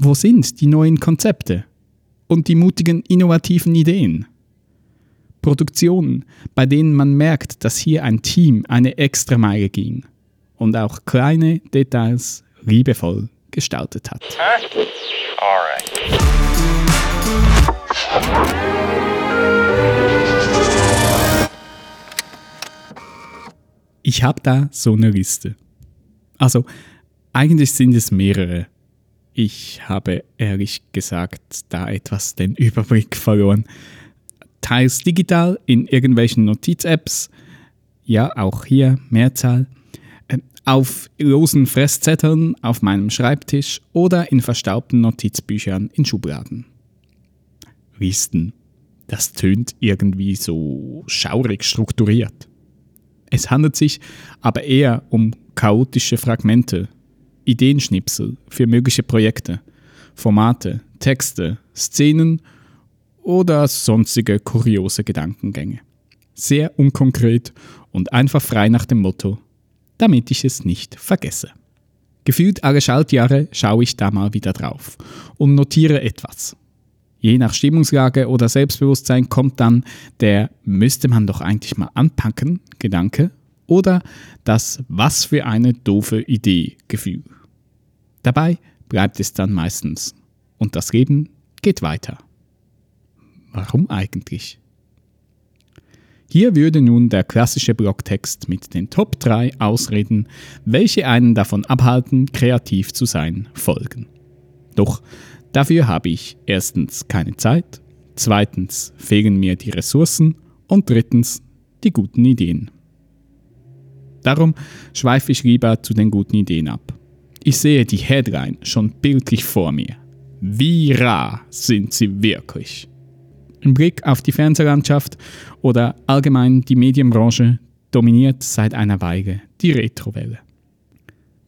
Wo sind die neuen Konzepte und die mutigen, innovativen Ideen? Produktionen, bei denen man merkt, dass hier ein Team eine Extrameile ging und auch kleine Details liebevoll gestaltet hat. Ich habe da so eine Liste. Also, eigentlich sind es mehrere. Ich habe ehrlich gesagt da etwas den Überblick verloren. Teils digital in irgendwelchen Notiz-Apps, ja, auch hier Mehrzahl, ähm, auf losen Fresszetteln auf meinem Schreibtisch oder in verstaubten Notizbüchern in Schubladen. Listen. Das tönt irgendwie so schaurig strukturiert. Es handelt sich aber eher um chaotische Fragmente, Ideenschnipsel für mögliche Projekte, Formate, Texte, Szenen oder sonstige kuriose Gedankengänge. Sehr unkonkret und einfach frei nach dem Motto, damit ich es nicht vergesse. Gefühlt alle Schaltjahre schaue ich da mal wieder drauf und notiere etwas. Je nach Stimmungslage oder Selbstbewusstsein kommt dann der müsste man doch eigentlich mal anpacken Gedanke oder das was für eine doofe Idee Gefühl. Dabei bleibt es dann meistens und das Leben geht weiter. Warum eigentlich? Hier würde nun der klassische Blogtext mit den Top 3 Ausreden, welche einen davon abhalten, kreativ zu sein, folgen. Doch Dafür habe ich erstens keine Zeit, zweitens fehlen mir die Ressourcen und drittens die guten Ideen. Darum schweife ich lieber zu den guten Ideen ab. Ich sehe die Headline schon bildlich vor mir. Wie rar sind sie wirklich? Im Blick auf die Fernsehlandschaft oder allgemein die Medienbranche dominiert seit einer Weile die Retrowelle.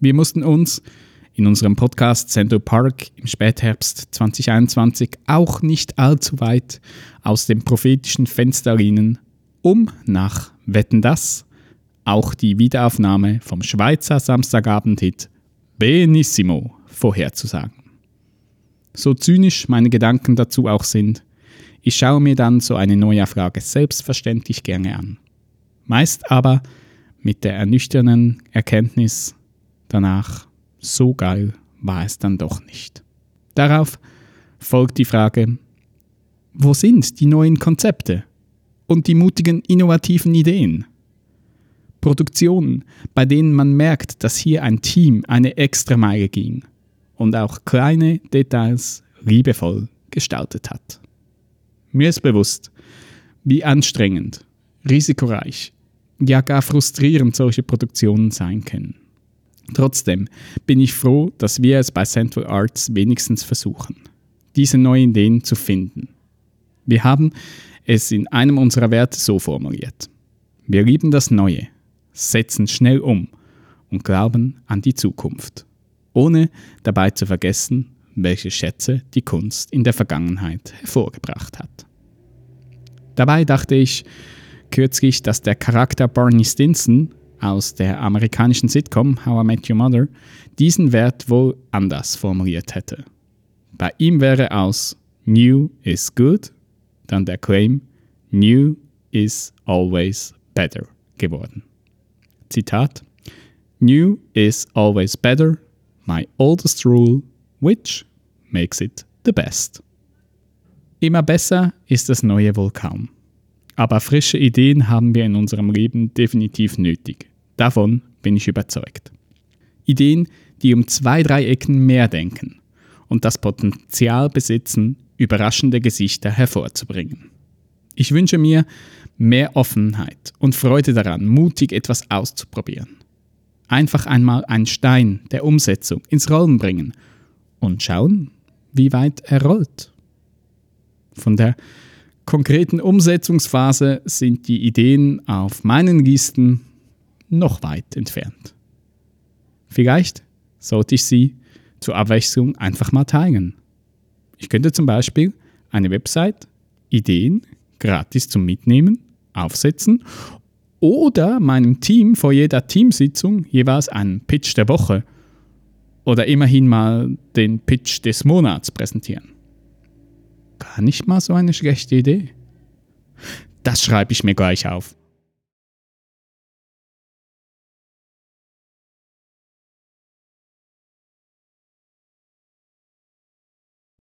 Wir mussten uns in unserem Podcast Central Park im Spätherbst 2021 auch nicht allzu weit aus dem prophetischen Fenster lehnen, um nach Wetten das auch die Wiederaufnahme vom Schweizer Samstagabend-Hit Benissimo vorherzusagen. So zynisch meine Gedanken dazu auch sind, ich schaue mir dann so eine Neuauflage selbstverständlich gerne an. Meist aber mit der ernüchternden Erkenntnis danach, so geil war es dann doch nicht. Darauf folgt die Frage, wo sind die neuen Konzepte und die mutigen innovativen Ideen? Produktionen, bei denen man merkt, dass hier ein Team eine Extrameile ging und auch kleine Details liebevoll gestaltet hat. Mir ist bewusst, wie anstrengend, risikoreich, ja gar frustrierend solche Produktionen sein können. Trotzdem bin ich froh, dass wir es bei Central Arts wenigstens versuchen, diese neuen Ideen zu finden. Wir haben es in einem unserer Werte so formuliert. Wir lieben das Neue, setzen schnell um und glauben an die Zukunft, ohne dabei zu vergessen, welche Schätze die Kunst in der Vergangenheit hervorgebracht hat. Dabei dachte ich kürzlich, dass der Charakter Barney Stinson aus der amerikanischen Sitcom How I Met Your Mother diesen Wert wohl anders formuliert hätte. Bei ihm wäre aus New is good dann der Claim New is always better geworden. Zitat New is always better, my oldest rule, which makes it the best. Immer besser ist das Neue wohl kaum. Aber frische Ideen haben wir in unserem Leben definitiv nötig. Davon bin ich überzeugt. Ideen, die um zwei, drei Ecken mehr denken und das Potenzial besitzen, überraschende Gesichter hervorzubringen. Ich wünsche mir mehr Offenheit und Freude daran, mutig etwas auszuprobieren. Einfach einmal einen Stein der Umsetzung ins Rollen bringen und schauen, wie weit er rollt. Von der konkreten Umsetzungsphase sind die Ideen auf meinen Listen noch weit entfernt. Vielleicht sollte ich sie zur Abwechslung einfach mal teilen. Ich könnte zum Beispiel eine Website, Ideen gratis zum Mitnehmen, aufsetzen oder meinem Team vor jeder Teamsitzung jeweils einen Pitch der Woche Oder immerhin mal den Pitch des Monats präsentieren. Gar nicht mal so eine schlechte Idee. Das schreibe ich mir gleich auf.